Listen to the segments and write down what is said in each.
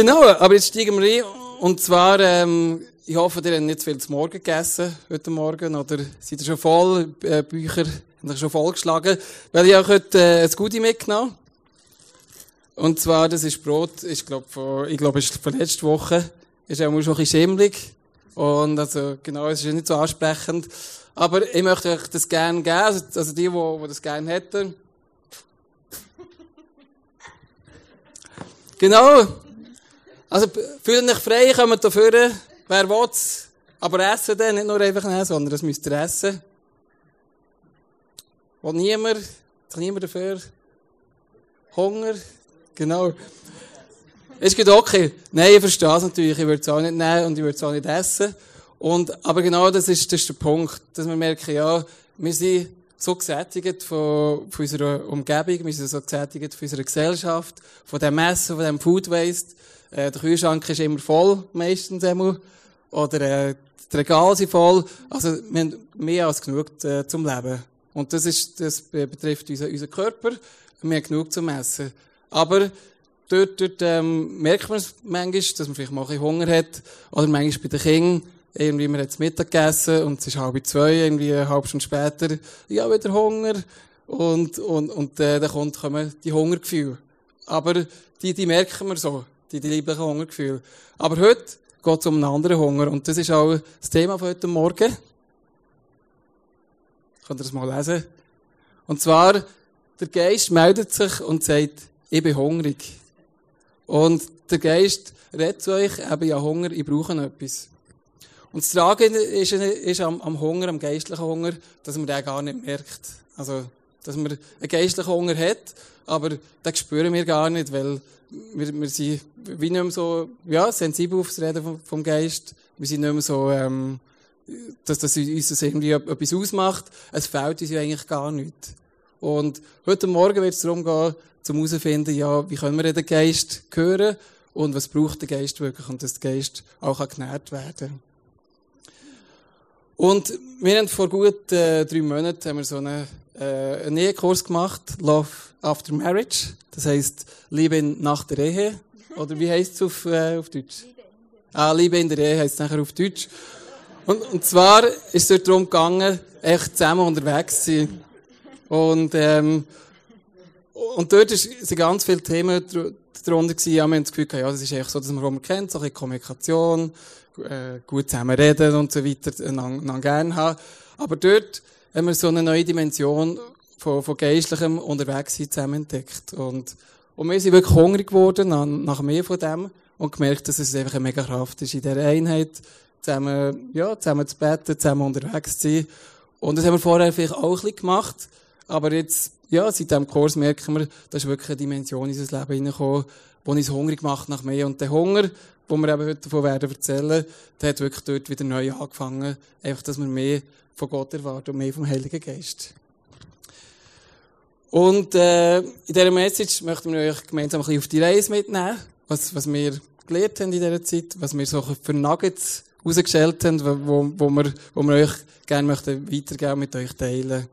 Genau, aber jetzt steigen wir ein. Und zwar, ähm, ich hoffe, ihr habt nicht zu viel zu Morgen gegessen heute Morgen oder seid ihr schon voll, äh, Bücher haben schon vollgeschlagen, weil ich auch heute äh, ein Goodie mitgenommen Und zwar, das ist Brot, ich glaube, ich glaube, ist von letzter Woche, ist auch schon ein bisschen schimmelig. Und also, genau, es ist nicht so ansprechend. Aber ich möchte euch das gerne geben, also, also die, die, die das gerne hätten. Genau. Also, fühlt euch frei, kommt dafür, wer will Aber essen dann, nicht nur einfach nehmen, sondern das müsst ihr essen. Will niemand, hat niemand dafür? Hunger? Genau. Ist gut okay. Nein, ich verstehe es natürlich. Ich würde es auch nicht nehmen und ich würde es auch nicht essen. Und, aber genau das ist, das ist der Punkt, dass wir merken, ja, wir sind so gesättigt von, von unserer Umgebung, wir sind so gesättigt von unserer Gesellschaft, von dem Essen, von dem Food Waste. Äh, der Kühlschrank ist immer voll, meistens einmal. Oder äh, die Regale sind voll. Also wir haben mehr als genug äh, zum Leben. Und das, ist, das betrifft unseren, unseren Körper. Wir haben genug zum Essen. Aber dort, dort ähm, merkt man es manchmal, dass man vielleicht mal ein bisschen Hunger hat. Oder manchmal bei den Kindern, irgendwie, man hat Mittag gegessen und es ist halb zwei, irgendwie eine halbe Stunde später, ja, wieder Hunger. Und, und, und äh, dann kommt, kommen die Hungergefühle. Aber die, die merken wir so, die, die lieblichen Hungergefühle. Aber heute geht es um einen anderen Hunger. Und das ist auch das Thema von heute Morgen. Könnt ihr das mal lesen? Und zwar, der Geist meldet sich und sagt, ich bin hungrig. Und der Geist redet zu euch, eben ja Hunger, ich brauche etwas. Und das Tragende ist, ist am, am, Hunger, am geistlichen Hunger, dass man den gar nicht merkt. Also, dass man einen geistlichen Hunger hat, aber den spüren wir gar nicht, weil wir, wir sind wie nicht mehr so, ja, sensibel auf das Reden vom, vom Geist. Wir sind nicht mehr so, ähm, dass das uns das irgendwie etwas ausmacht. Es fehlt uns ja eigentlich gar nicht. Und heute Morgen wird es darum gehen, zum herauszufinden, ja, wie können wir den Geist hören und was braucht der Geist wirklich und dass der Geist auch genährt werden kann. Und wir haben vor gut äh, drei Monaten haben wir so einen, äh, einen Ehekurs gemacht, Love After Marriage. Das heisst, Liebe nach der Ehe. Oder wie heisst es auf, äh, auf Deutsch? Liebe ah, Liebe in der Ehe heisst es nachher auf Deutsch. Und, und zwar ist es darum gegangen, echt zusammen unterwegs zu sein. Und, ähm, und dort sind ganz viele Themen darunter gewesen. Ja, wir haben das Gefühl, ja, das ist echt so, dass man, man kennt, so ein bisschen Kommunikation, äh, gut zusammen reden und so weiter, einander gerne haben. Aber dort haben wir so eine neue Dimension von, von geistlichem Unterwegssein zusammen entdeckt. Und, und wir sind wirklich hungrig geworden nach, nach mehr von dem und gemerkt, dass es einfach eine mega Kraft ist in dieser Einheit, zusammen, ja, zusammen zu beten, zusammen unterwegs zu sein. Und das haben wir vorher vielleicht auch ein bisschen gemacht. Aber jetzt, ja, seit diesem Kurs merken wir, da ist wirklich eine Dimension in unser Leben hineingekommen, die uns hungrig macht nach mehr. Und der Hunger, wo wir eben heute davon werden erzählen, der hat wirklich dort wieder neu angefangen. Einfach, dass wir mehr von Gott erwarten und mehr vom Heiligen Geist. Und äh, in dieser Message möchten wir euch gemeinsam ein bisschen auf die Reise mitnehmen, was, was wir gelernt haben in dieser Zeit, was wir so für Nuggets rausgestellt haben, wo, wo, wir, wo wir euch gerne möchten weitergeben, mit euch teilen.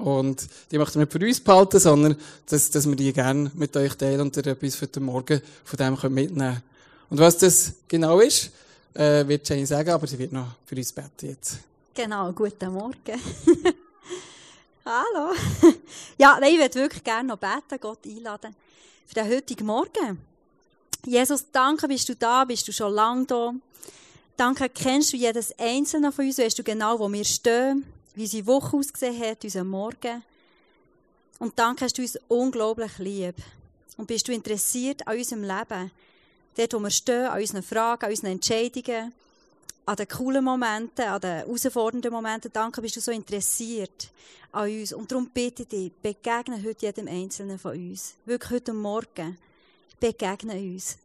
Und die möchten wir nicht für uns behalten, sondern dass, dass wir die gerne mit euch teilen und ihr etwas für den Morgen von dem mitnehmen Und was das genau ist, äh, wird Jane sagen, aber sie wird noch für uns beten jetzt. Genau, guten Morgen. Hallo. ja, nein, ich würde wirklich gerne noch beten, Gott einladen für den heutigen Morgen. Jesus, danke, bist du da, bist du schon lange da. Danke, kennst du jedes einzelne von uns, weißt du genau, wo wir stehen, wie unsere Woche ausgesehen hat, unseren Morgen. Und danke, hast du uns unglaublich lieb. Und bist du interessiert an unserem Leben, dort, wo wir stehen, an unseren Fragen, an unseren Entscheidungen, an den coolen Momenten, an den herausfordernden Momenten. Danke, bist du so interessiert an uns. Und darum bitte ich dich, begegne heute jedem Einzelnen von uns. Wirklich heute Morgen. Begegne uns.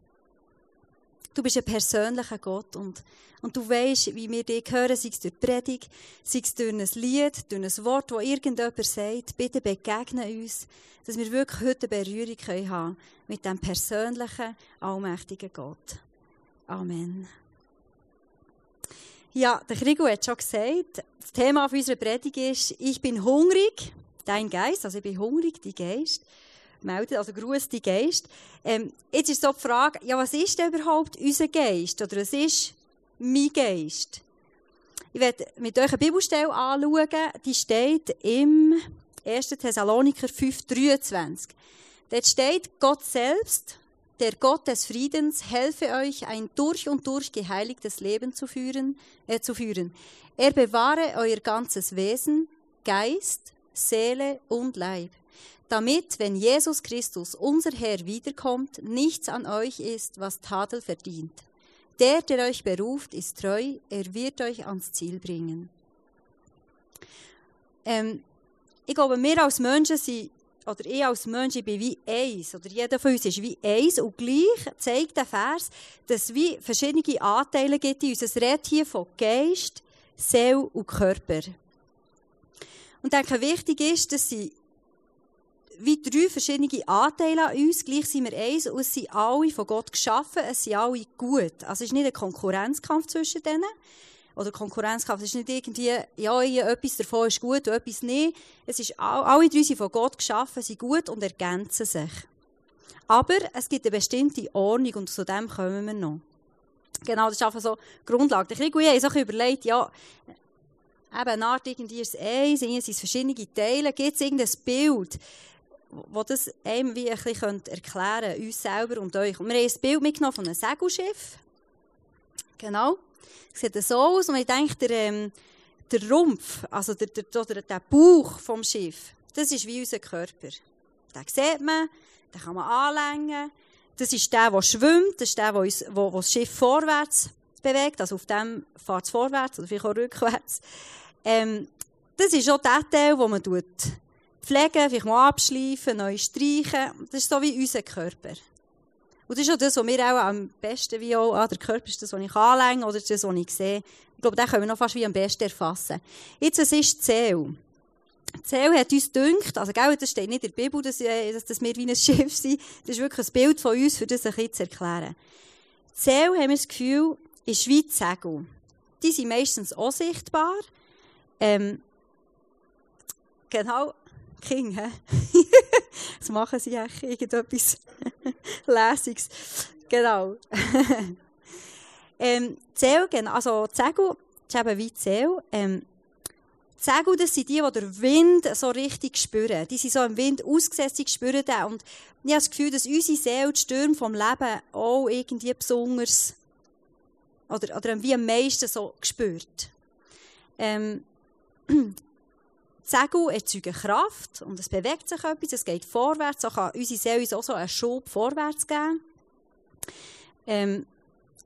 Du bist ein persönlicher Gott und, und du weißt, wie wir dich hören, sei es durch die Predigt, sei es durch ein Lied, durch ein Wort, das irgendjemand sagt. Bitte begegne uns, dass wir wirklich heute eine Berührung haben können mit dem persönlichen, allmächtigen Gott. Amen. Ja, der Krigo hat schon gesagt, das Thema unserer Predigt ist, ich bin hungrig, dein Geist, also ich bin hungrig, dein Geist gemeldet, also Gruß die Geist. Ähm, jetzt ist so die Frage, ja, was ist denn überhaupt unser Geist? Oder was ist mein Geist? Ich werde mit euch eine Bibelstelle anschauen, die steht im 1. Thessaloniker 5,23. Dort steht, Gott selbst, der Gott des Friedens, helfe euch, ein durch und durch geheiligtes Leben zu führen, äh, zu führen. Er bewahre euer ganzes Wesen, Geist, Seele und Leib, damit, wenn Jesus Christus, unser Herr, wiederkommt, nichts an euch ist, was Tadel verdient. Der, der euch beruft, ist treu, er wird euch ans Ziel bringen. Ähm, ich glaube, wir als Menschen sind, oder ich als Mensch, ich bin wie eins, oder jeder von uns ist wie eins, und gleich zeigt der Vers, dass es wie verschiedene Anteile gibt in uns. Es redet hier von Geist, Seele und Körper. Und ich denke, wichtig ist, dass sie wie drei verschiedene Anteile an uns, gleich sind wir eins, und es sind alle von Gott geschaffen, es sind alle gut. Also es ist nicht ein Konkurrenzkampf zwischen denen, oder Konkurrenzkampf, es ist nicht irgendwie, ja, etwas davon ist gut und etwas nicht. Es ist, alle drei sind von Gott geschaffen, sind gut und ergänzen sich. Aber es gibt eine bestimmte Ordnung und zu dem kommen wir noch. Genau, das ist einfach so Grundlage. Ich habe so überlegt, ja, eben eine Art irgendwie ist es eins, sind es verschiedene Teile, gibt es irgendein Bild, wo das einem wie ein bisschen erklären könnte, uns selber und euch. Und wir haben ein Bild mitgenommen von einem Segelschiff. Genau. Es sieht so aus und ich denke, der, ähm, der Rumpf, also der, der, der, der Bauch vom Schiff, das ist wie unser Körper. Den sieht man, den kann man anlängen. Das ist der, der schwimmt, das ist der, der, wo, wo das Schiff vorwärts bewegt, also auf dem fährt es vorwärts oder vielleicht auch rückwärts. Ähm, das ist auch der Teil, den man tut pflegen, vielleicht mal abschleifen, neu streichen. Das ist so wie unser Körper. Und das ist auch das, was mir auch am besten, wie auch, ah, der Körper ist das, was ich anlänge oder das, was ich sehe. Ich glaube, den können wir noch fast wie am besten erfassen. Jetzt, was ist? Die Seele hat uns gedünkt, also, gell, das steht nicht in der Bibel, dass, äh, dass, dass wir wie ein Schiff sind. Das ist wirklich ein Bild von uns, für das ein bisschen zu erklären. Die Seele, haben wir das Gefühl, ist wie die Segel. Die sind meistens auch sichtbar. Ähm, genau, King, hä? Was machen sie eigentlich? Irgendetwas Lässiges. Genau. ähm, Zell, also Zegel, das ist eben wie Zell. Ähm, Segel, das sind die, die den Wind so richtig spüren. Die sind so im Wind ausgesetzt, die spüren den. Und ich habe das Gefühl, dass unsere Seele die Stürme vom Leben auch irgendwie besonders oder, oder wie am meisten so gespürt. Ähm, Segel erzeugen Kraft und es bewegt sich etwas, es geht vorwärts. So kann unsere Seele uns auch so einen Schub vorwärts geben. Ähm,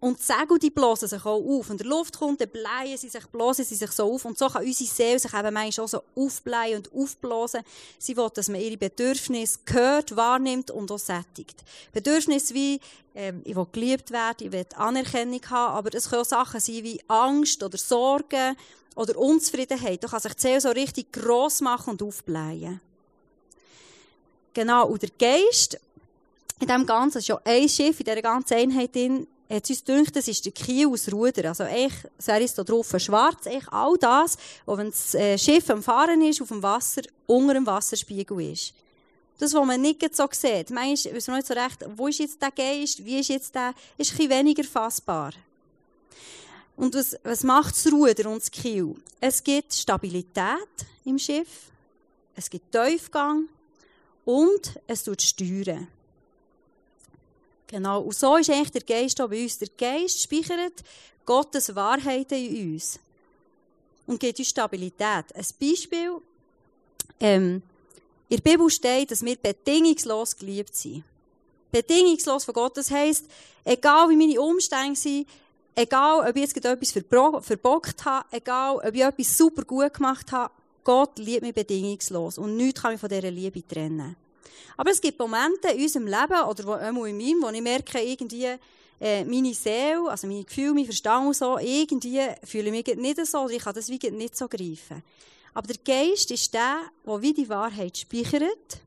und die Segel, die blasen sich auch auf. Und der Luft kommt, dann blähen sie sich, blasen sie sich so auf. Und so kann unsere Seele sich eben manchmal auch so aufblähen und aufblasen. Sie will, dass man ihre Bedürfnisse hört, wahrnimmt und auch sättigt. Bedürfnisse wie, ähm, ich will geliebt werden, ich will Anerkennung haben, aber es können auch Sachen sein wie Angst oder Sorgen oder Unzufriedenheit. Da kann sich die Seele so richtig gross machen und aufblähen. Genau, und der Geist, in dem Ganzen, ist ja ein Schiff, in dieser ganzen Einheit drin, hat uns gedacht, das ist der Kiel aus Ruder. Also, ich, es ist da drauf schwarz, ich, all das, wo wenn das äh, Schiff am Fahren ist, auf dem Wasser, unter dem Wasserspiegel ist. Das, was man nicht so sieht. Manchmal wissen wir nicht so recht, wo ist jetzt der Geist, wie ist jetzt der, ist ein bisschen weniger fassbar. Und was, was macht das Ruder und das Kiel? Es gibt Stabilität im Schiff, es gibt Tiefgang und es tut steuern. Genau. Und so ist eigentlich der Geist auch bei uns. Der Geist speichert Gottes Wahrheiten in uns. Und gibt uns Stabilität. Ein Beispiel, ähm, in der Bibel steht, dass wir bedingungslos geliebt sind. Bedingungslos von Gott. Das heisst, egal wie meine Umstände sind, egal ob ich jetzt etwas verbockt habe, egal ob ich etwas super gut gemacht habe, Gott liebt mich bedingungslos. Und nichts kann mich von dieser Liebe trennen. Aber es gibt Momente in unserem Leben, oder auch in meinem, wo ich merke, irgendwie, äh, meine Seele, also meine Gefühle, mein Verstand und so, irgendwie fühle ich mich nicht so, oder ich kann das wie nicht so greifen. Aber der Geist ist der, der wie die Wahrheit speichert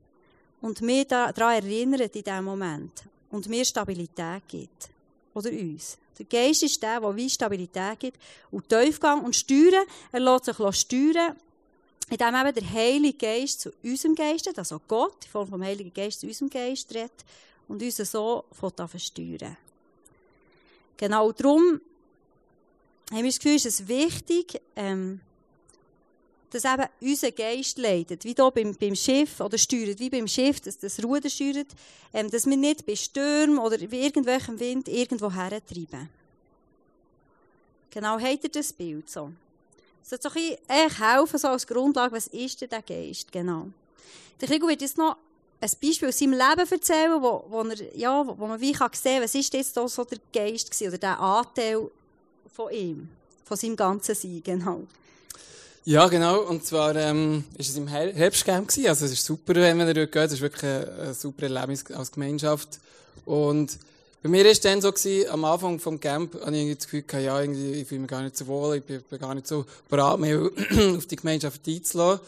und mich daran erinnert in diesem Moment und mir Stabilität gibt. Oder uns. Der Geist ist der, der wie Stabilität gibt und Tiefgang und Steuern. Er lässt sich steuern indem eben der Heilige Geist zu unserem Geist, also Gott, in Form vom Heiligen Geist zu unserem Geist redet und uns so versteuern Genau darum haben wir das Gefühl, ist es wichtig, ähm, dass eben unser Geist leidet, wie hier beim, beim Schiff, oder steuert, wie beim Schiff, dass das Ruder steuert, ähm, dass wir nicht bei Stürmen oder bei irgendwelchem Wind irgendwo hertreiben. Genau, habt ihr das Bild so? Sollte so ein bisschen helfen, so als Grundlage, was ist denn der Geist, genau. Der Krieg wird jetzt noch ein Beispiel aus seinem Leben erzählen, wo, wo, er, ja, wo man wie kann sehen kann, was ist jetzt so der Geist gewesen, oder der Anteil von ihm, von seinem ganzen Sein, genau. Ja, genau. Und zwar ähm, ist es im Herbstcamp gewesen. Also es ist super, wenn man da geht. Es ist wirklich ein, super Erlebnis als Gemeinschaft. Und bei mir war es dann so, gewesen, am Anfang vom Camp hatte ich das Gefühl, ja, irgendwie, ich fühle mich gar nicht so wohl, ich bin, gar nicht so bereit, mich auf die Gemeinschaft einzulassen.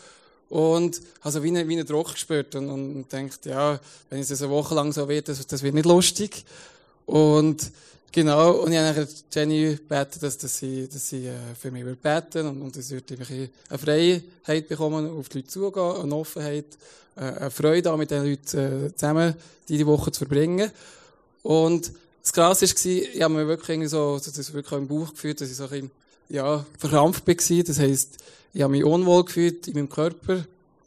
Und habe so wie einen, wie einen Druck gespürt und, und denkt, ja, wenn es eine Woche lang so wird, das, das wird nicht lustig. Und Genau, und ich habe Jenny gebeten, dass, dass sie, dass sie äh, für mich beten und, und dass ich eine Freiheit bekommen, auf die Leute zugehen, eine Offenheit, äh, eine Freude auch mit den Leuten äh, zusammen diese Woche zu verbringen. Und das Krasse war, ich habe mir wirklich irgendwie so, das wirklich auch im Bauch gefühlt, dass ich so ein ja, verkrampft war. Das heisst, ich habe mich unwohl gefühlt in meinem Körper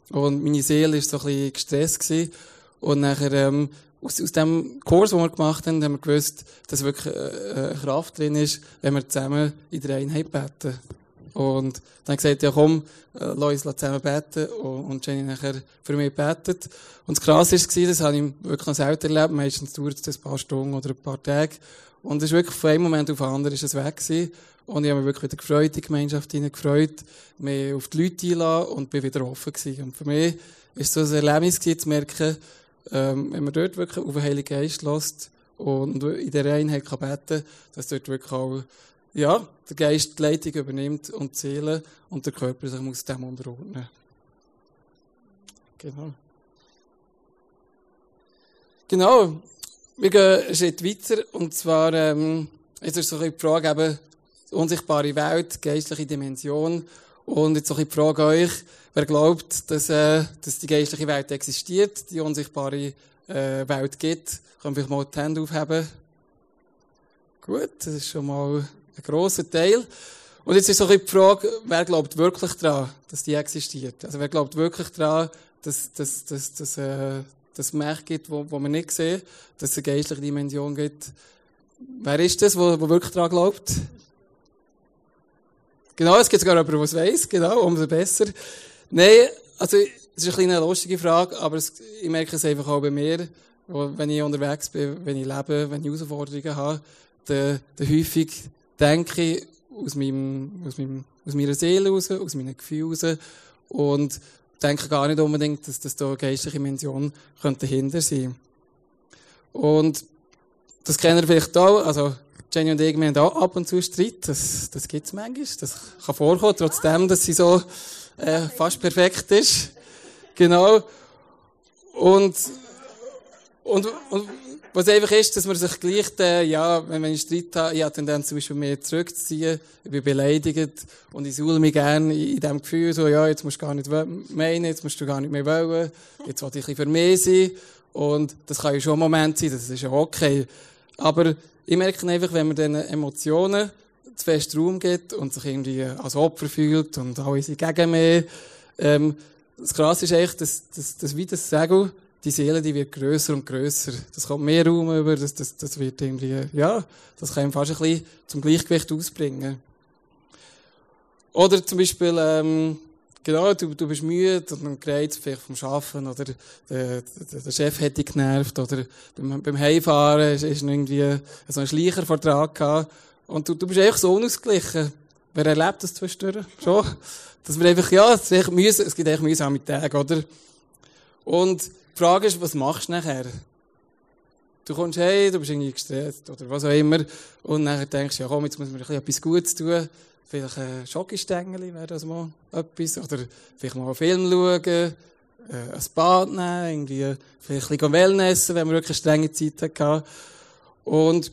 und meine Seele war so ein bisschen gestresst gewesen. Und nachher, ähm, aus, aus dem Kurs, den wir gemacht haben, haben wir gewusst, dass wirklich äh, eine Kraft drin ist, wenn wir zusammen in der Einheit beten. Und dann gesagt, ja komm, äh, lass uns zusammen beten. Und Jenny nachher für mich betet. Und das Krasse war, das habe ich wirklich noch selten erlebt. Meistens dauert es ein paar Stunden oder ein paar Tage. Und es ist wirklich von einem Moment auf den anderen ist es weg gewesen. Und ich habe mich wirklich wieder gefreut, die Gemeinschaft hinein gefreut, mich auf die Leute einlassen und bin wieder offen gewesen. Und für mich war es so ein Erlebnis gewesen, zu merken, ähm, wenn man dort wirklich auf den Heiligen Geist lässt und in der Einheit kann beten, dass dort wirklich auch, ja, der Geist die Leitung übernimmt und die Seele und der Körper sich muss dem unterordnen. Genau. Genau. Wir gehen einen Schritt weiter, und zwar, ähm, jetzt ist so die Frage eben, unsichtbare Welt, geistliche Dimension, und jetzt so die Frage an euch, Wer glaubt, dass, äh, dass die geistliche Welt existiert, die unsichtbare äh, Welt gibt, kann vielleicht mal die Hände aufheben. Gut, das ist schon mal ein grosser Teil. Und jetzt ist so die Frage, wer glaubt wirklich daran, dass die existiert? Also wer glaubt wirklich daran, dass, dass, dass, dass, äh, dass Mächte gibt, wo, wo wir nicht sehen, dass es eine geistliche Dimension gibt? Wer ist das, wo, wo wirklich daran glaubt? Genau, es gibt sogar jemanden, der es weiss, genau, umso besser. Nein, also, es ist eine lustige Frage, aber ich merke es einfach auch bei mir, wenn ich unterwegs bin, wenn ich lebe, wenn ich Herausforderungen habe, dann, dann häufig denke ich aus, meinem, aus, meinem, aus meiner Seele raus, aus meinen Gefühlen raus und denke gar nicht unbedingt, dass das da eine geistliche Dimension könnte dahinter sein. Und das kennen wir vielleicht auch, also Jenny und ich, haben auch ab und zu Streit, das, das gibt es manchmal, das kann vorkommen, trotzdem, dass sie so äh, fast perfekt ist. Genau. Und, und, und was einfach ist, dass man sich gleich, äh, ja, wenn ich Streit habe, ich habe Tendenz zum Beispiel mehr zurückzuziehen, ich bin beleidigt und ich suhle mich gerne in, in dem Gefühl, so, ja, jetzt musst du gar nicht meinen, jetzt musst du gar nicht mehr wollen, jetzt will ich ein bisschen für mich sein und das kann ja schon ein Moment sein, das ist ja okay. Aber ich merke einfach, wenn man diesen Emotionen zu fest Raum gibt und sich irgendwie als Opfer fühlt und alle sind gegen mich. Ähm, das Krasse ist echt, dass, dass, dass wie das Segel, die Seele, die wird grösser und grösser. Das kommt mehr Raum über, das, das, das wird irgendwie, ja, das kann fast ein bisschen zum Gleichgewicht ausbringen. Oder zum Beispiel, ähm, genau, du, du bist müde und gereizt vielleicht vom Arbeiten oder der, der, der Chef hat dich genervt oder beim, beim Heimfahren ist, ist irgendwie so ein Schleichervertrag gehabt und du, du bist einfach so unausgeglichen. Wer erlebt das zwischendurch? Schon? Dass wir einfach, ja, es, mühsam, es gibt echt mühsame Tage, oder? Und die Frage ist, was machst du nachher? Du kommst hey, du bist irgendwie gestresst oder was auch immer. Und dann denkst du, ja komm, jetzt muss man etwas Gutes tun. Vielleicht ein Schokostängel wäre das mal etwas. Oder vielleicht mal einen Film schauen, äh, ein Bad nehmen, irgendwie, vielleicht ein bisschen Wellnessen, wenn man wirklich eine strenge Zeit hatte. Und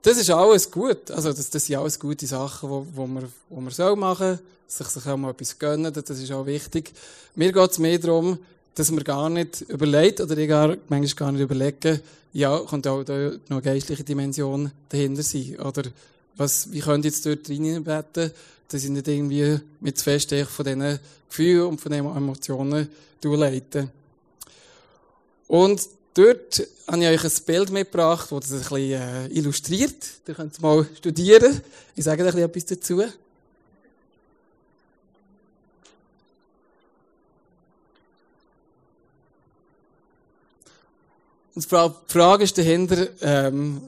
das ist alles gut. Also, das, das sind alles gute Sachen, wo, wo man, wo man soll machen soll. Sich, sich auch mal etwas gönnen, das ist auch wichtig. Mir geht es mehr darum, dass man gar nicht überlegt, oder ich gar, manchmal gar nicht überlegen, ja, könnte auch da noch eine geistliche Dimension dahinter sein. Oder was, wie könnte ich jetzt dort reinbeten, dass ich nicht irgendwie mit zu fest von diesen Gefühlen und von diesen Emotionen leite. Und dort habe ich euch ein Bild mitgebracht, das das ein bisschen äh, illustriert. Ihr könnt es mal studieren. Ich sage bisschen etwas dazu. Und die Frage ist dahinter, ähm,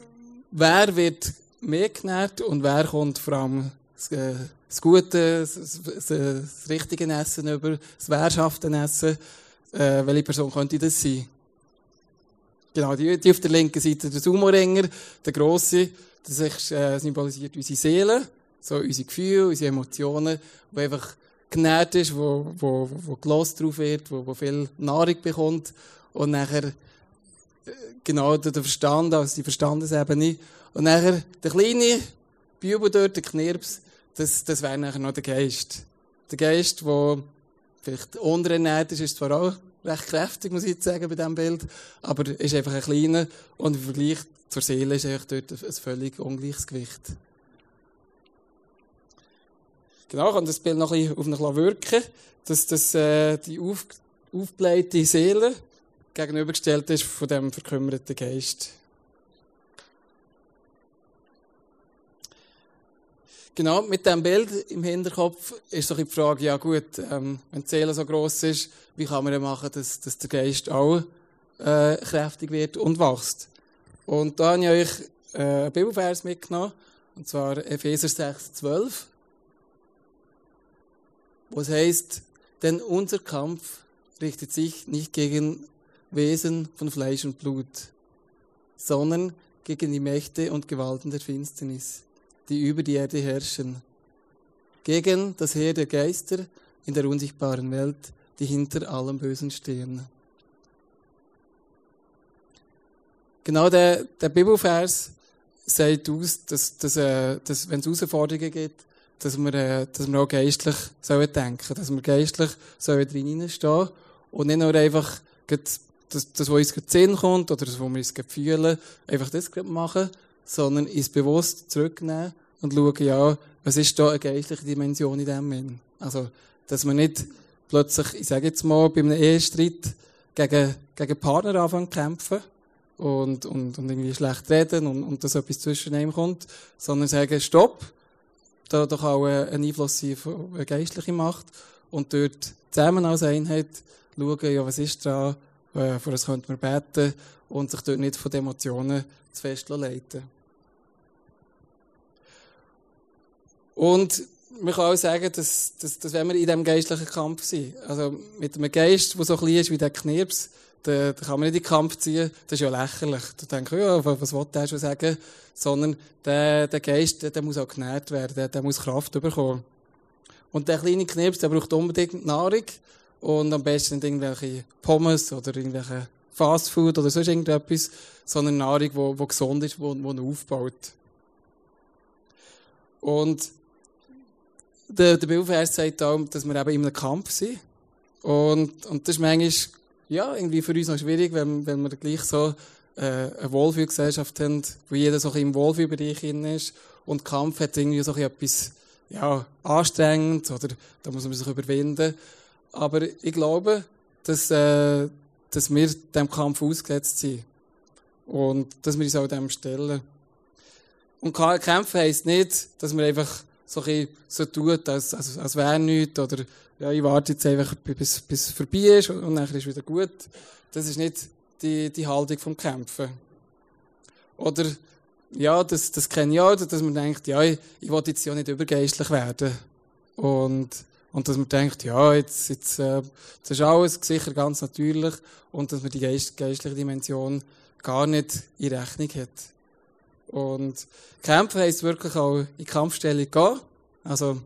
wer wird mehr genährt und wer kommt vor allem das, äh, das Gute, das, das, richtige Essen über, das Wehrschaften Essen. Äh, welche Person könnte das sein? Genau, die, die auf der linken Seite, der Sumo-Ringer, der Grosse, das äh, symbolisiert unsere Seele, so unsere Gefühle, unsere Emotionen, wo einfach genährt ist, wo, wo, wo gelost drauf wird, wo, wo viel Nahrung bekommt und nachher genau der Verstand, also die Verstandesebene. Und nachher der kleine Bibel dort, der Knirps, das, das wäre nachher noch der Geist. Der Geist, der vielleicht unterernährt ist, ist zwar auch recht kräftig, muss ich jetzt sagen, bei diesem Bild, aber ist einfach ein kleiner und im Vergleich zur Seele ist einfach dort ein völlig ungleiches Gewicht. Genau, kann das Bild noch ein bisschen auf mich wirken, dass das, äh, die auf, aufgeblähte Seele gegenübergestellt ist von dem verkümmerten Geist. Genau, mit dem Bild im Hinterkopf ist doch die Frage, ja gut, ähm, wenn die Seele so groß ist, wie kann man denn machen, dass, dass der Geist auch äh, kräftig wird und wächst? Und da habe ich euch äh, einen Bibelvers mitgenommen, und zwar Epheser 6, 12, wo es heißt, denn unser Kampf richtet sich nicht gegen Wesen von Fleisch und Blut, sondern gegen die Mächte und Gewalten der Finsternis, die über die Erde herrschen, gegen das Heer der Geister in der unsichtbaren Welt, die hinter allem Bösen stehen. Genau der, der Bibelvers sagt aus, dass, dass, äh, dass wenn es Herausforderungen gibt, dass wir, äh, dass wir auch geistlich sollen denken, dass wir geistlich sollen drin stehen und nicht nur einfach das, das, was uns den Sinn kommt oder das, was wir uns fühlen, einfach das machen, sondern uns bewusst zurücknehmen und schauen, ja, was ist da eine geistliche Dimension in dem Sinn. Also, dass man nicht plötzlich, ich sage jetzt mal, bei einem Ehestreit gegen, gegen Partner anfangen zu kämpfen und, und, und irgendwie schlecht reden und, und dass etwas zwischen einem kommt, sondern sagen, stopp, da doch auch ein Einfluss sein von eine geistliche Macht und dort zusammen als Einheit schauen, ja, was ist da äh, für das könnte man beten und sich dort nicht von den Emotionen zu fest leiten. Und man kann auch sagen, dass, dass, dass wenn wir in diesem geistlichen Kampf sind, also mit einem Geist, der so klein ist wie der Knirps, da, da kann man nicht in den Kampf ziehen, das ist ja lächerlich. Da denke ich, ja, was will der schon sagen? Sondern der, der Geist, der, der muss auch genährt werden, der, der muss Kraft bekommen. Und der kleine Knirps, der braucht unbedingt Nahrung und am besten nicht irgendwelche Pommes oder irgendwelche Fastfood oder sonst irgendetwas, sondern Nahrung, die, die gesund ist, die, die aufbaut. Und der, der Bibelvers sagt auch, dass wir eben in einem Kampf sind. Und, und das ist manchmal, ja, irgendwie für uns noch schwierig, wenn, wenn wir gleich so äh, eine Wohlfühlgesellschaft haben, wo jeder so im Wohlfühlbereich ist. Und Kampf hat irgendwie so etwas, ja, anstrengend oder da muss man sich überwinden. Aber ich glaube, dass, äh, dass wir dem Kampf ausgesetzt sind. Und dass wir uns auch dem stellen. Und kämpfen heisst nicht, dass man einfach so, ein so tut, als, als, als wäre nichts, oder, ja, ich warte jetzt einfach, bis, bis es vorbei ist und, dann ist es wieder gut. Das ist nicht die, die Haltung vom Kämpfen. Oder, ja, das, das kenne ich auch, dass man denkt, ja, ich, ich will jetzt ja nicht übergeistlich werden. Und, und dass man denkt, ja, jetzt, jetzt, äh, das ist alles sicher ganz natürlich und dass man die geist, geistliche Dimension gar nicht in Rechnung hat. Und kämpfen heisst wirklich auch in Kampfstellung gehen. Also,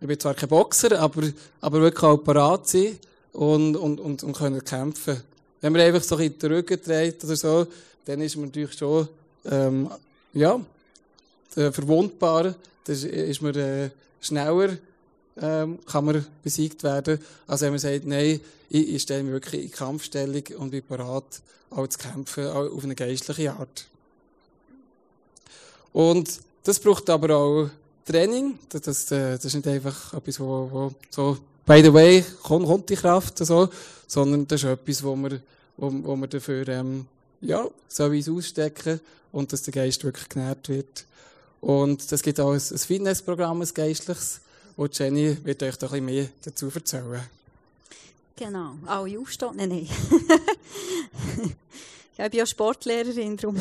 ich bin zwar kein Boxer, aber, aber wirklich auch parat sein und, und, und, und können kämpfen. Wenn man einfach so in den Rücken dreht oder so, dann ist man natürlich schon, ähm, ja, äh, verwundbar, dann ist man äh, schneller, ähm, kann man besiegt werden, als wenn man sagt, nein, ich, ich stelle mich wirklich in Kampfstellung und bin bereit, auch zu kämpfen, auch auf eine geistliche Art. Und das braucht aber auch Training. Das, das, äh, das ist nicht einfach etwas, wo, wo so, by the way, kommt, kommt die Kraft, so, sondern das ist etwas, wo man, wo, wo man dafür, ähm, ja, so wie es ausstecken und dass der Geist wirklich genährt wird. Und das gibt auch ein, ein Fitnessprogramm, ein geistliches, wo Jenny wird euch da ein bisschen mehr dazu erzählen. Genau. Alle aufstehen? Nein, nein. ich bin ja Sportlehrerin, darum.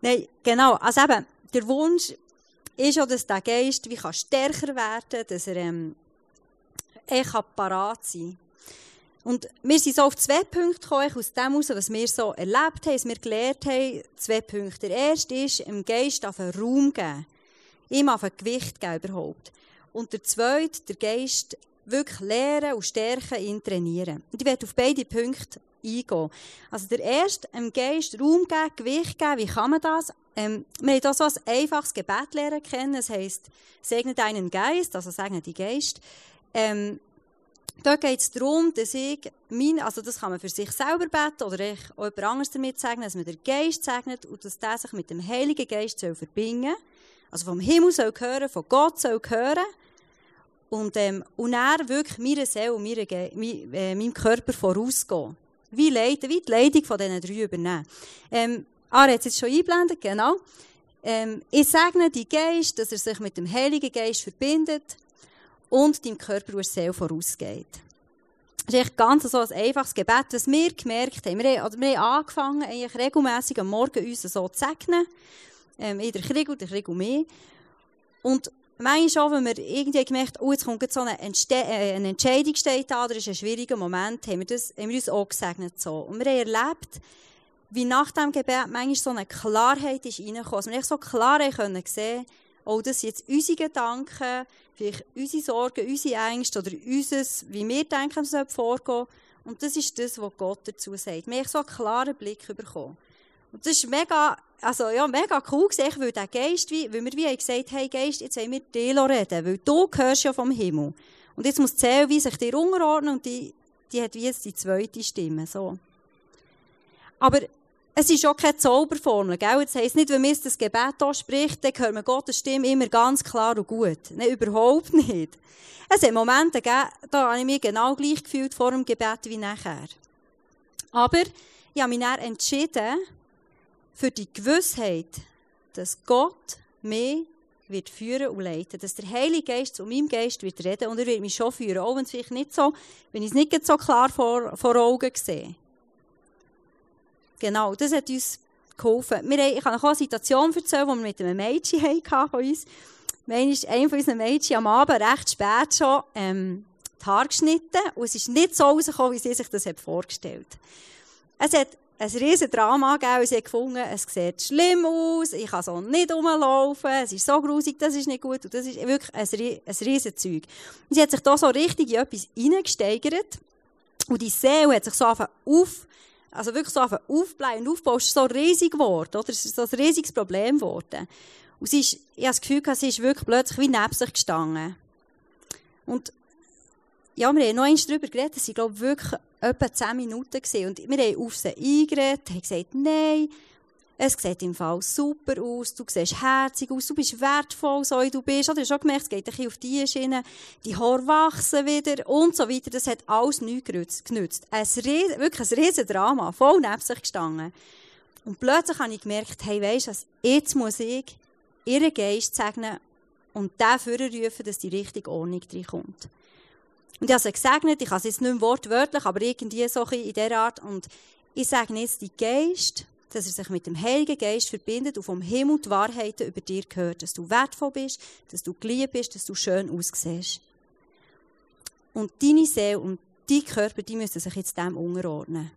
Nein, genau. Also eben, der Wunsch ist ja, dass der Geist wie kann stärker werden kann, dass er ähm, echt parat sein Und wir sind so auf zwei Punkte gekommen, aus dem heraus, was wir so erlebt haben, was wir gelernt haben. Zwei Punkte. Der erste ist, im Geist auf einen Raum geben. Ihm auf ein Gewicht geben überhaupt. Und der zweite, der Geist wirklich lehren und stärken, ihn trainieren. Und ich werde auf beide Punkte eingehen. Also der erste, im Geist Raum geben, Gewicht geben, wie kann man das? Ähm, wir haben so ein einfaches Gebet lernen kennen. Es heisst, segne deinen Geist, also segne die Geist. Ähm, da geht es darum, dass ich, mein, also das kann man für sich selber beten oder ich auch jemand anderes damit segnen, dass man den Geist segnet und dass der sich mit dem Heiligen Geist soll verbinden Also vom Himmel soll hören, von Gott soll hören. Und, ähm, und er wirklich meiner Seele und meiner, äh, meinem Körper vorausgehen. Wie leiten, wie die Leitung von diesen drei übernehmen. Ähm, er hat es jetzt schon eingeblendet, genau. Ähm, ich segne die Geist, dass er sich mit dem Heiligen Geist verbindet und deinem Körper und Seele vorausgeht. Das ist echt ganz so ein einfaches Gebet, das wir gemerkt haben. Wir haben, wir haben angefangen, eigentlich regelmässig am Morgen uns so zu segnen. Ähm, jeder Krieg und der Krieg und mehr. Und manchmal schon, wenn wir irgendwie gemerkt oh, jetzt kommt so eine, Entste äh, eine Entscheidung steht da, oder ist ein schwieriger Moment, haben wir, das, haben wir uns auch gesegnet so. Und wir haben erlebt, wie nach dem Gebet manchmal so eine Klarheit ist reingekommen. Also wir so klar sehen, oh, das sind jetzt unsere Gedanken, vielleicht unsere Sorgen, unsere Ängste oder unser, wie wir denken, es vorgehen. Und das ist das, was Gott dazu sagt. Wir haben so einen klaren Blick bekommen. Und das ist mega, also ja, mega cool gesehen, weil der Geist, wie, weil wir wie gesagt, hey Geist, jetzt wollen wir dir reden, weil du gehörst ja vom Himmel. Und jetzt muss die Seele sich dir unterordnen und die, die hat wie jetzt die zweite Stimme, so. Aber es ist auch keine Zauberformel, gell? Das heisst nicht, wenn man das Gebet spricht, dann hört man Gottes Stimme immer ganz klar und gut. Nein, überhaupt nicht. Es hat Momente gegeben, da habe ich mich genau gleich gefühlt vor dem Gebet wie nachher. Aber ich habe mich dann entschieden, für die Gewissheit, dass Gott mich wird führen und leiten, dass der Heilige Geist zu meinem Geist wird reden und er wird mich schon führen, auch wenn es vielleicht nicht so, wenn ich es nicht so klar vor, vor Augen sehe. Genau, das hat uns geholfen. Wir haben, ich kann euch eine Situation erzählen, die wir mit einem Mädchen hatten von uns. Einmal ist ein von unseren Mädchen am Abend recht spät schon ähm, die Haare geschnitten und es ist nicht so rausgekommen, wie sie sich das vorgestellt hat. Es hat ein riesen Drama gegeben sie gefunden, es sieht schlimm aus, ich kann so nicht rumlaufen, es ist so grusig, das ist nicht gut und das ist wirklich ein, ein riesen Zeug. Und sie hat sich da so richtig in etwas hineingesteigert und die Seele hat sich so auf also wirklich so aufbleiben und aufbauen, ist so riesig geworden, oder? Es ist so ein riesiges Problem geworden. Und sie ist, ich habe das Gefühl, sie ist wirklich plötzlich wie neben sich gestanden. Und, ja, wir haben noch eins darüber geredet, es waren, glaube ich, wirklich etwa zehn Minuten gewesen. Und wir haben auf sie eingeredet, haben gesagt, nein, es sieht im Fall super aus, du siehst herzig aus, du bist wertvoll, so wie du bist. Oder schon gemerkt, es geht ein bisschen auf die Schiene, die Haare wachsen wieder und so weiter. Das hat alles nichts genützt. Ein Ries wirklich ein riesen Drama, voll neben sich gestanden. Und plötzlich habe ich gemerkt, hey, weisst du jetzt muss ich ihren Geist segnen und dafür rufen, dass die richtige Ordnung reinkommt. Und ich habe sie gesegnet, ich habe es jetzt nicht wortwörtlich, aber irgendwie so in dieser Art. Und ich sage jetzt die Geist, dass er sich mit dem Heiligen Geist verbindet und vom Himmel die Wahrheiten über dir gehört, dass du wertvoll bist, dass du geliebt bist, dass du schön aussiehst. Und deine Seele und dein Körper, die müssen sich jetzt dem unterordnen.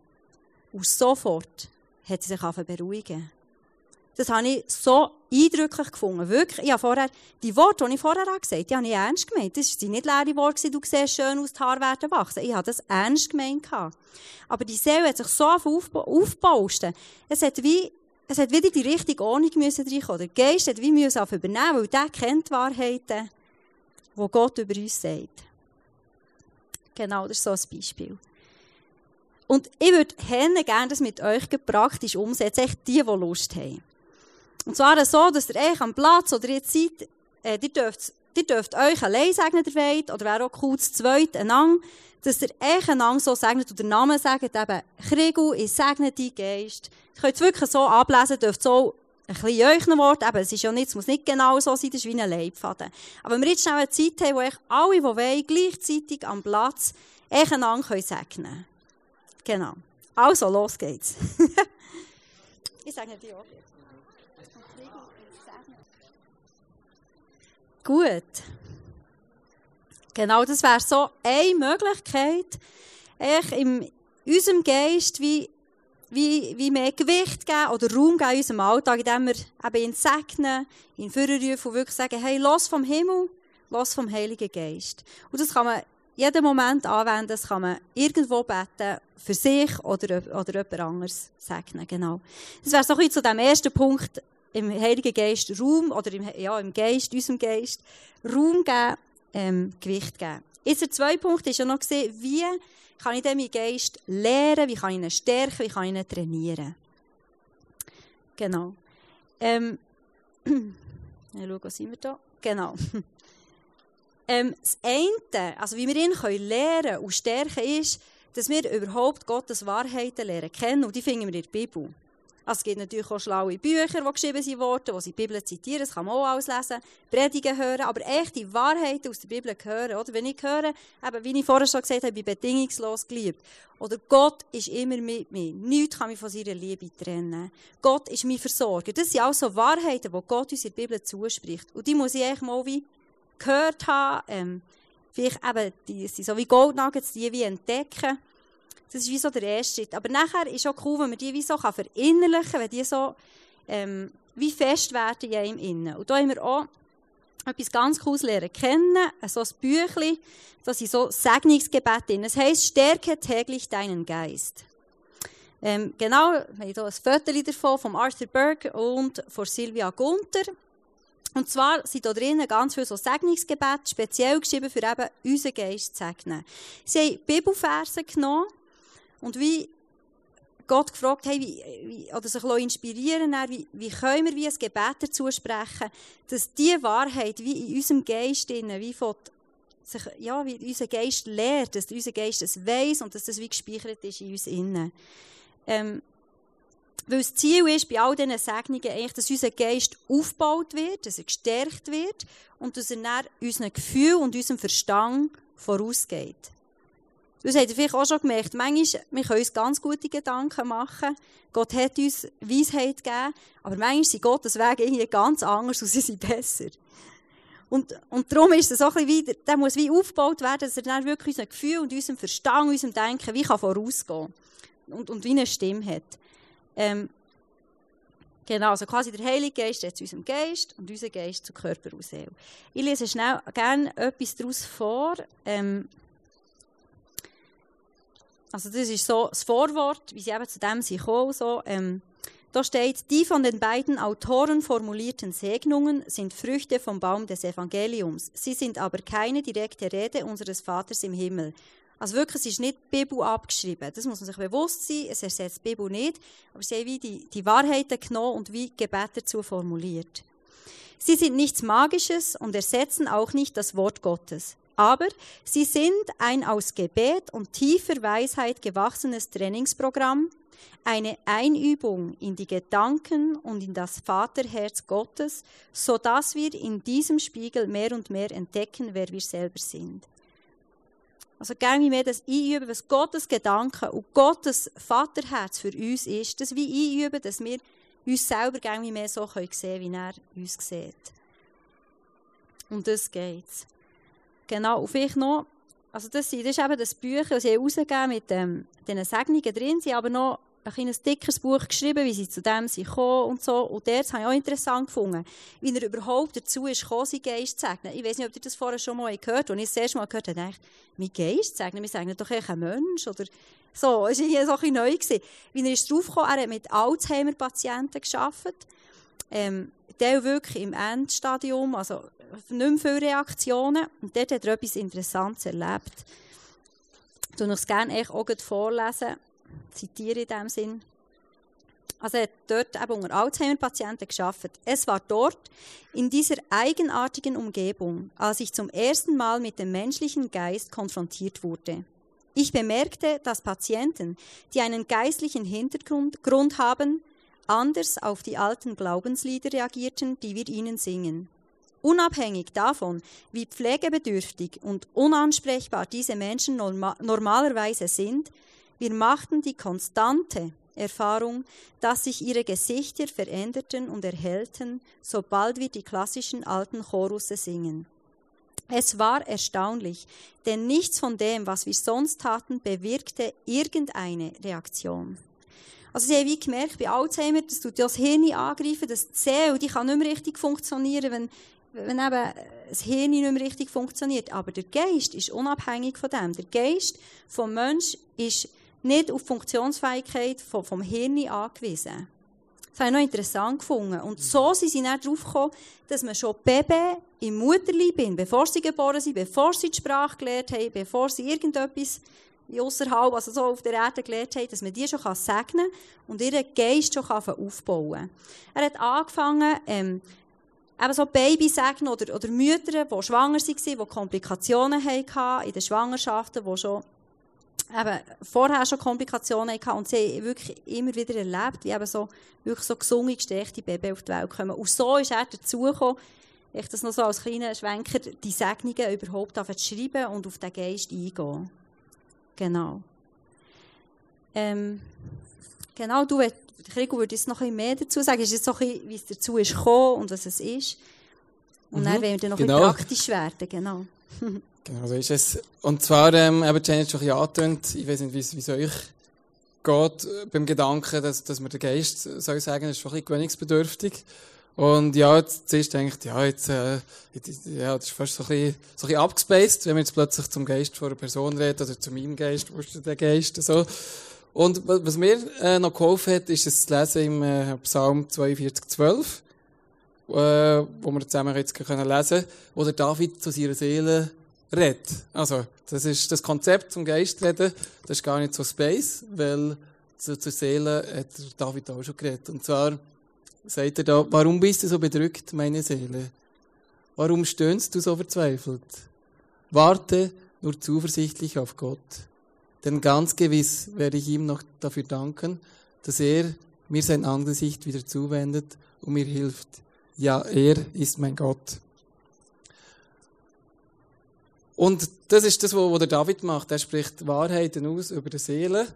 Und sofort hat sie sich beruhigen. Das habe ich so eindrücklich gefunden. Wirklich. Ich habe vorher, die Worte, die ich vorher gesagt habe, die habe ich ernst gemeint. Das waren nicht leere Worte, du siehst schön aus, die Haare werden wachsen. Ich habe das ernst gemeint. Aber die Seele hat sich so aufgebauscht. Es hat wie, es hat wieder die richtige Ordnung müssen reinkommen. Der Geist hat wie müssen übernehmen, weil der kennt die Wahrheiten, die Gott über uns sagt. Genau, das ist so ein Beispiel. Und ich würde gerne das mit euch praktisch umsetzen, echt die, die Lust haben. Und zwar so, dass ihr euch am Platz oder jetzt seid, äh, ihr, dürft, ihr dürft euch allein segnen, der wollt, oder wäre auch cool, zu zweit, einander, dass ihr euch einander so segnet und den Namen sagt, eben, Kriegel, ich segne deinen Geist. Ihr könnt es wirklich so ablesen, dürft so ein bisschen noch Wort, eben, es ist ja nicht, es muss nicht genau so sein, das ist wie ein Leibfaden. Aber wenn wir jetzt schnell eine Zeit haben, wo euch alle, die wollen, gleichzeitig am Platz euch einander segnen können. Genau. Also, los geht's. ich segne dich auch. Gut. Genau, das wäre so eine Möglichkeit, echt in unserem Geist wie, wie, wie mehr Gewicht geben oder Raum geben in unserem Alltag, indem wir eben ihn segnen, ihn vorrufen und wirklich sagen, hey, los vom Himmel, los vom Heiligen Geist. Und das kann man jeden Moment anwenden, das kann man irgendwo beten, für sich oder, oder jemand anderes segnen, genau. Das wäre so ein zu dem ersten Punkt, im Heiligen Geist Raum, oder im, ja, im Geist, unserem Geist, Raum geben, ähm, Gewicht geben. Jetzt der zweite Punkt ist ja noch gesehen, wie kann ich meinen Geist lehren, wie kann ich ihn stärken, wie kann ich ihn trainieren. Genau. Ähm, ich schaue, was sind wir da? Genau. Ähm, das eine, also wie wir ihn können lernen und stärken, ist, dass wir überhaupt Gottes Wahrheiten lernen kennen. Und die finden wir in der Bibel. Also es gibt natürlich auch schlaue Bücher, die geschrieben wurden, wo sie die Bibel zitieren, das kann man auch alles lesen, Predigen hören, aber echt die Wahrheiten aus der Bibel hören, oder? Wenn ich höre, eben, wie ich vorher schon gesagt habe, ich bin bedingungslos geliebt. Oder Gott ist immer mit mir. Nichts kann mich von seiner Liebe trennen. Gott ist mein Versorger. Das sind also Wahrheiten, die Gott uns in der Bibel zuspricht. Und die muss ich eigentlich mal wie gehört habe. Ähm, vielleicht eben, die sind so wie Goldnuggets, die wie entdecken. Das ist wie so der erste Schritt. Aber nachher ist auch cool, wenn man die wie so verinnerlichen kann, wenn die so ähm, wie fest werden in einem Innen. Und da haben wir auch etwas ganz Cooles lernen kennen, so ein Büchlein, da sind so Segnungsgebete drin. Es heisst, stärke täglich deinen Geist. Ähm, genau, wir haben hier ein Foto davon, von Arthur Berg und von Sylvia Gunther. Und zwar sind da drinnen ganz viele so Segnungsgebete, speziell geschrieben für eben unseren Geist zu segnen. Sie haben Bibelverse genommen und wie Gott gefragt, hey, wie, wie, oder sich inspirieren wie, wie können wir wie ein Gebet dazu sprechen, dass diese Wahrheit wie in unserem Geist drinnen, wie von sich, ja, wie unser Geist lehrt, dass unser Geist es weiss und dass das wie gespeichert ist in uns innen. Ähm, weil das Ziel ist bei all diesen Segnungen eigentlich, dass unser Geist aufgebaut wird, dass er gestärkt wird und dass er dann unseren Gefühl und unserem Verstand vorausgeht. Das habt ihr vielleicht auch schon gemerkt. Manchmal, wir können uns ganz gute Gedanken machen. Gott hat uns Weisheit gegeben. Aber manchmal sind Gottes Wege irgendwie ganz anders und sie sind besser. Und, und darum ist es auch ein bisschen wie, der muss wie aufgebaut werden, dass er dann wirklich unser Gefühl und unserem Verstand, unserem Denken wie kann vorausgehen und, und wie eine Stimme hat. Ähm, genau, also quasi der Heilige Geist zu unserem Geist und unser Geist zu Körper und Seele. Ich lese schnell gerne etwas daraus vor. Ähm, also das ist so das Vorwort, wie sie eben zu dem sind gekommen, so, ähm, da steht, die von den beiden Autoren formulierten Segnungen sind Früchte vom Baum des Evangeliums. Sie sind aber keine direkte Rede unseres Vaters im Himmel. Also wirklich, es ist nicht die Bibel abgeschrieben. Das muss man sich bewusst sein. Es ersetzt die Bibel nicht. Aber sie haben wie die, die Wahrheiten genommen und wie Gebet dazu formuliert. Sie sind nichts Magisches und ersetzen auch nicht das Wort Gottes. Aber sie sind ein aus Gebet und tiefer Weisheit gewachsenes Trainingsprogramm, eine Einübung in die Gedanken und in das Vaterherz Gottes, so dass wir in diesem Spiegel mehr und mehr entdecken, wer wir selber sind. Also wie mehr das einüben, was Gottes Gedanken und Gottes Vaterherz für uns ist, das wie einüben, dass wir uns selber wie mehr so sehen können, wie er uns sieht. Um das geht's. Genau, und vielleicht noch, also das, das ist eben das Bücher, das sie herausgegeben mit ähm, diesen Segnungen drin, sie aber noch ein kleines dickeres Buch geschrieben, wie sie zu dem sind gekommen und so. Und das habe ich auch interessant gefunden, wie er überhaupt dazu ist gekommen, seinen Geist zu segnen. Ich weiß nicht, ob ihr das vorher schon mal gehört habt. Als ich das erste Mal gehört habe, dachte mein Geist segnen? Wir segnen doch echt einen Mensch. Oder so, das war hier so ein neu. Gewesen. Wie er ist draufgekommen, er hat mit Alzheimer-Patienten gearbeitet. Ähm, der wirklich im Endstadium, also nicht mehr viele Reaktionen. Und dort hat er etwas Interessantes erlebt. Ich lese es gerne auch vorlesen zitiere in dem Sinn. Also er hat dort eben unter Alzheimer-Patienten geschafft. Es war dort, in dieser eigenartigen Umgebung, als ich zum ersten Mal mit dem menschlichen Geist konfrontiert wurde. Ich bemerkte, dass Patienten, die einen geistlichen Hintergrund Grund haben, anders auf die alten Glaubenslieder reagierten, die wir ihnen singen. Unabhängig davon, wie pflegebedürftig und unansprechbar diese Menschen norma normalerweise sind, wir machten die konstante Erfahrung, dass sich ihre Gesichter veränderten und erhellten, sobald wir die klassischen alten Chorusse singen. Es war erstaunlich, denn nichts von dem, was wir sonst taten, bewirkte irgendeine Reaktion. Also sie haben wie gemerkt, bei Alzheimer, das tut ja das Hirn angreifen, das Zell, die kann nicht mehr richtig funktionieren, wenn, wenn eben das Hirn nicht mehr richtig funktioniert. Aber der Geist ist unabhängig von dem. Der Geist vom Mensch ist nicht auf die Funktionsfähigkeit vom, vom Hirn angewiesen. Das habe ich noch interessant gefunden. Und so sind sie dann darauf gekommen, dass man schon Baby im Mutterleib bin, bevor sie geboren sind, bevor sie die Sprache gelernt haben, bevor sie irgendetwas außerhalb, also so auf der Erde gelernt haben, dass man die schon segnen kann und ihren Geist schon aufbauen kann. Er hat angefangen, ähm, eben so Babys segnen oder, oder Mütter, die schwanger waren, die Komplikationen hatten in den Schwangerschaften, die schon eben vorher schon Komplikationen hatten und sie haben wirklich immer wieder erlebt, wie eben so, wirklich so gesungen, gestärkte Babys auf die Welt kommen. Und so ist er dazugekommen, ich das noch so als kleiner Schwenker, die Segnungen überhaupt zu schreiben und auf den Geist eingehen. Genau. Ähm, genau, du, Krigo würde noch ein bisschen mehr dazu sagen. Ist jetzt so ein bisschen, wie es dazu ist gekommen und was es ist. Und mhm. dann werden wir noch genau. ein bisschen praktisch werden, genau. Genau, so ist es. Und zwar, ähm, eben, Jane hat schon ein angetönt, ich weiß nicht, wie es euch geht, äh, beim Gedanken, dass, dass man den Geist, soll ich sagen, ist schon ein bisschen gewöhnungsbedürftig. Und ja, jetzt zuerst denkt, ja, jetzt, äh, ja, das ist fast so ein bisschen, so ein bisschen abgespaced, wenn man jetzt plötzlich zum Geist von einer Person redet, oder zu meinem Geist, wo ist der Geist, so. Und was mir äh, noch geholfen hat, ist es zu lesen im äh, Psalm 42, 12, äh, wo wir zusammen jetzt können lesen, wo der David zu seiner Seele redet. Also, das ist das Konzept zum Geist reden, das ist gar nicht so Space, weil zu, zur Seele hat David auch schon geredet. Und zwar sagt er da, warum bist du so bedrückt, meine Seele? Warum stöhnst du so verzweifelt? Warte nur zuversichtlich auf Gott. Denn ganz gewiss werde ich ihm noch dafür danken, dass er mir sein Angesicht wieder zuwendet und mir hilft. Ja, er ist mein Gott. Und das ist das, was der David macht. Er spricht Wahrheiten aus über die Seele.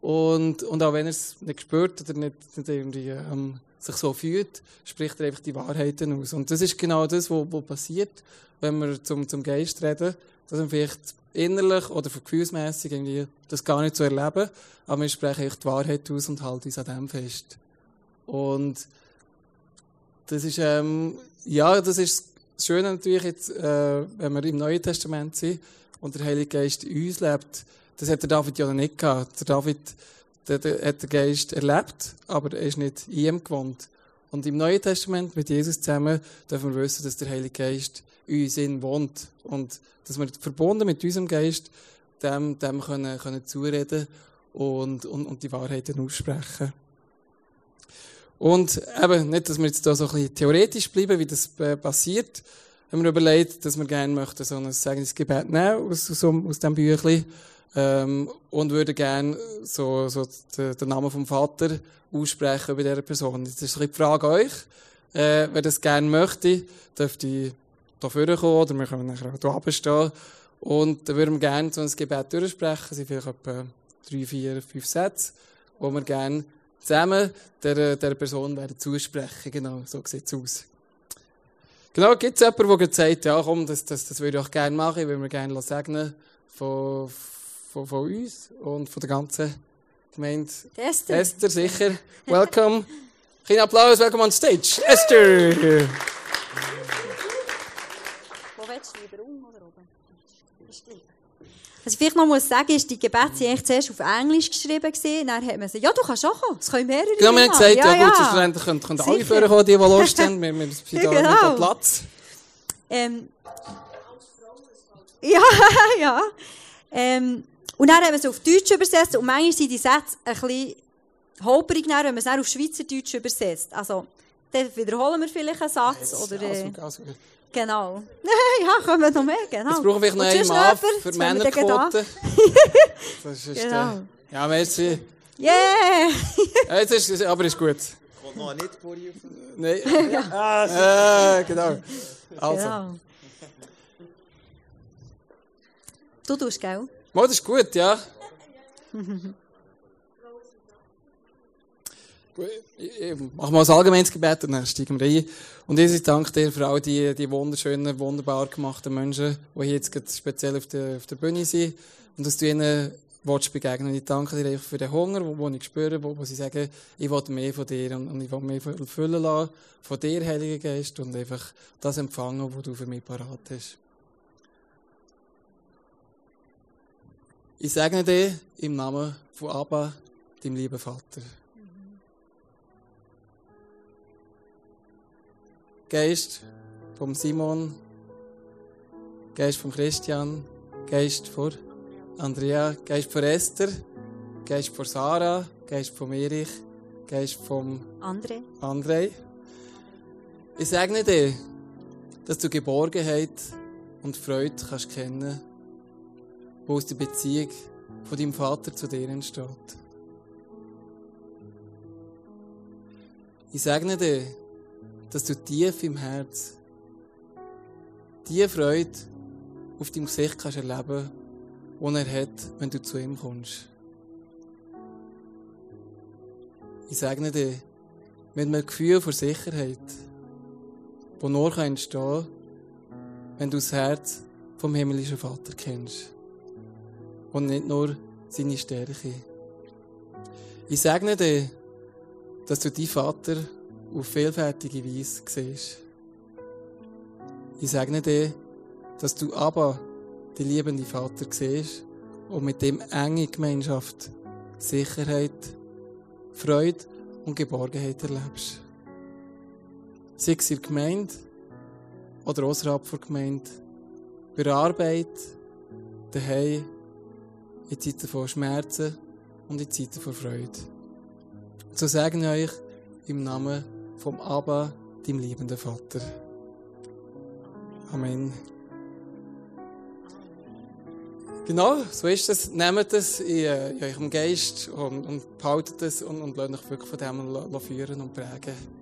Und, und auch wenn er es nicht spürt oder nicht, nicht irgendwie ähm, sich so fühlt, spricht er einfach die Wahrheiten aus. Und das ist genau das, was passiert, wenn wir zum, zum Geist reden, dass wir vielleicht innerlich oder gefühlsmässig irgendwie das gar nicht so erleben, aber wir sprechen echt die Wahrheit aus und halten uns an dem fest. Und das ist, ähm, ja, das ist das Schöne natürlich jetzt, äh, wenn wir im Neuen Testament sind und der Heilige Geist in uns lebt, das hat der David ja noch nicht gehabt. Der David der, der hat den Geist erlebt, aber er ist nicht in ihm gewohnt. Und im Neuen Testament mit Jesus zusammen dürfen wir wissen, dass der Heilige Geist in uns in wohnt und dass wir verbunden mit unserem Geist dem, dem können, können zureden und, und, und die Wahrheiten aussprechen. Und eben, nicht, dass wir jetzt da so ein bisschen theoretisch bleiben, wie das äh, passiert, haben wir überlegt, dass wir gerne möchten so ein Segensgebet nehmen aus, aus, aus dem Büchlein ähm, und würden gerne so, so den, den Namen vom Vater aussprechen bei dieser Person. Jetzt ist ein die Frage an euch. Äh, wer das gerne möchte, dürfte hier vorne kommen oder wir können nachher auch hier stehen. Und dann würden wir gerne so ein Gebet durchsprechen. Es sind vielleicht etwa drei, vier, fünf Sätze, wo wir gerne zusammen der, der Person werden zusprechen. Genau, so sieht es aus. Genau, gibt es jemanden, der sagt, ja komm, das, das, das würde ich auch gerne machen, ich würde mir gerne segnen von, von, von uns und von der ganzen gemeint Esther. Esther, sicher. Welcome. Kleinen Applaus, welcome on stage. Esther! Wo willst du lieber, unten oder oben? Was ich vielleicht noch muss sagen ist, die Gebete waren eigentlich zuerst auf Englisch geschrieben. Gewesen. Dann hat man gesagt, ja, du kannst auch kommen. Es können mehrere Genau, wir haben gesagt, ja, gut, selbstverständlich können, können alle vorkommen, die, die Lust haben. Wir, wir sind Ja, genau. am Platz. Ähm, ja, ja. Ähm, und dann haben wir es auf Deutsch übersetzt und manchmal sind die Sätze ein bisschen holperig, wenn man es dann auf Schweizerdeutsch übersetzt. Also, dann wiederholen wir vielleicht einen Satz. oder, äh, Also, also, genau. ja, kommen wir noch mehr, genau. brauchen wir noch jemand? für Jetzt Männerquote. Das ist, Genau. ja, merci. Yeah! Ja, jetzt ist, aber ist gut. Kommt noch nicht vor dir. Nein. Ah, äh, genau. Also, Genau. Du tust, gell? Mal, das ist gut, ja. Gut, Ich ich mache mal ein allgemeines Gebet und dann steigen wir ein. Und Jesus, danke dir für all die, die wunderschönen, wunderbar gemachten Menschen, die hier jetzt speziell auf der, auf der Bühne sind. Und dass du ihnen willst begegnen. Ich danke dir für den Hunger, wo ich spüre, wo, wo sie sagen, ich will mehr von dir und, und ich will mehr füllen lassen von dir, Heiliger Geist, und einfach das empfangen, was du für mich parat hast. Ich segne dich im Namen von Abba, deinem lieben Vater. Geist vom Simon, Geist vom Christian, Geist von Andrea, Geist von Esther, Geist von Sarah, Geist von Erich, Geist vom André? André. Ich segne dir, dass du Geborgenheit und Freude kannst kennen, wo aus der Beziehung von deinem Vater zu dir entsteht. Ich segne dir, dass du tief im Herz die Freude auf deinem Gesicht kannst erleben, die er hat, wenn du zu ihm kommst. Ich segne dir, mit einem Gefühl von Sicherheit, das nur entstehen kann, wenn du das Herz vom himmlischen Vater kennst. Und nicht nur seine Stärke. Ich segne dir, dass du deinen Vater auf vielfältige Weise siehst. Ich segne dir, dass du aber die liebende Vater siehst und mit dem enge Gemeinschaft, Sicherheit, Freude und Geborgenheit erlebst. Sei es in der Gemeinde oder außerhalb der Gemeinde, bei der Arbeit, daheim, in Zeiten von Schmerzen und in Zeiten von Freude. So segne ich euch im Namen vom Abba, dem liebenden Vater. Amen. Genau, so ist es. Nehmt es in, äh, in eurem Geist und, und behaltet es und, und lasst euch wirklich von dem führen und prägen.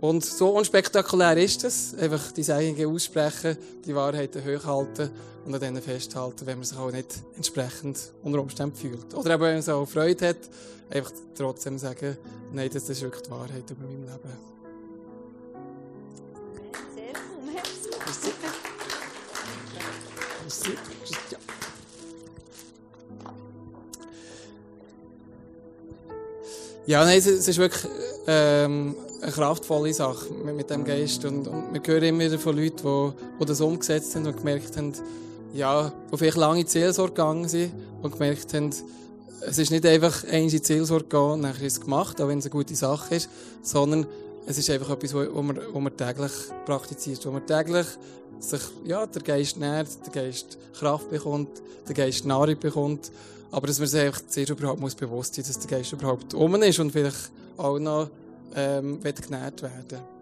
Und so unspektakulär ist es. Einfach die eigene aussprechen, die Wahrheiten hochhalten und an denen festhalten, wenn man sich auch nicht entsprechend unter Umständen fühlt. Oder eben, wenn man so auch Freude hat, einfach trotzdem sagen, nein, das ist wirklich die Wahrheit über mein Leben. Ja. Ja, nein, es, es ist wirklich ähm, eine kraftvolle Sache mit, dem Geist. Und, und wir hören immer wieder von Leuten, die, die das umgesetzt haben und gemerkt haben, ja, die vielleicht lange Seelsorge gegangen sind und gemerkt haben, es ist nicht einfach die Seelsorge gehen und nachher ist es gemacht, auch wenn es eine gute Sache ist, sondern es ist einfach etwas, wo, man, man täglich praktiziert, wo man täglich sich, ja, der Geist nährt, der Geist Kraft bekommt, der Geist Nahrung bekommt, aber dass man sich einfach zuerst überhaupt muss bewusst sein, dass der Geist überhaupt um ist und vielleicht auch noch ähm, genährt werden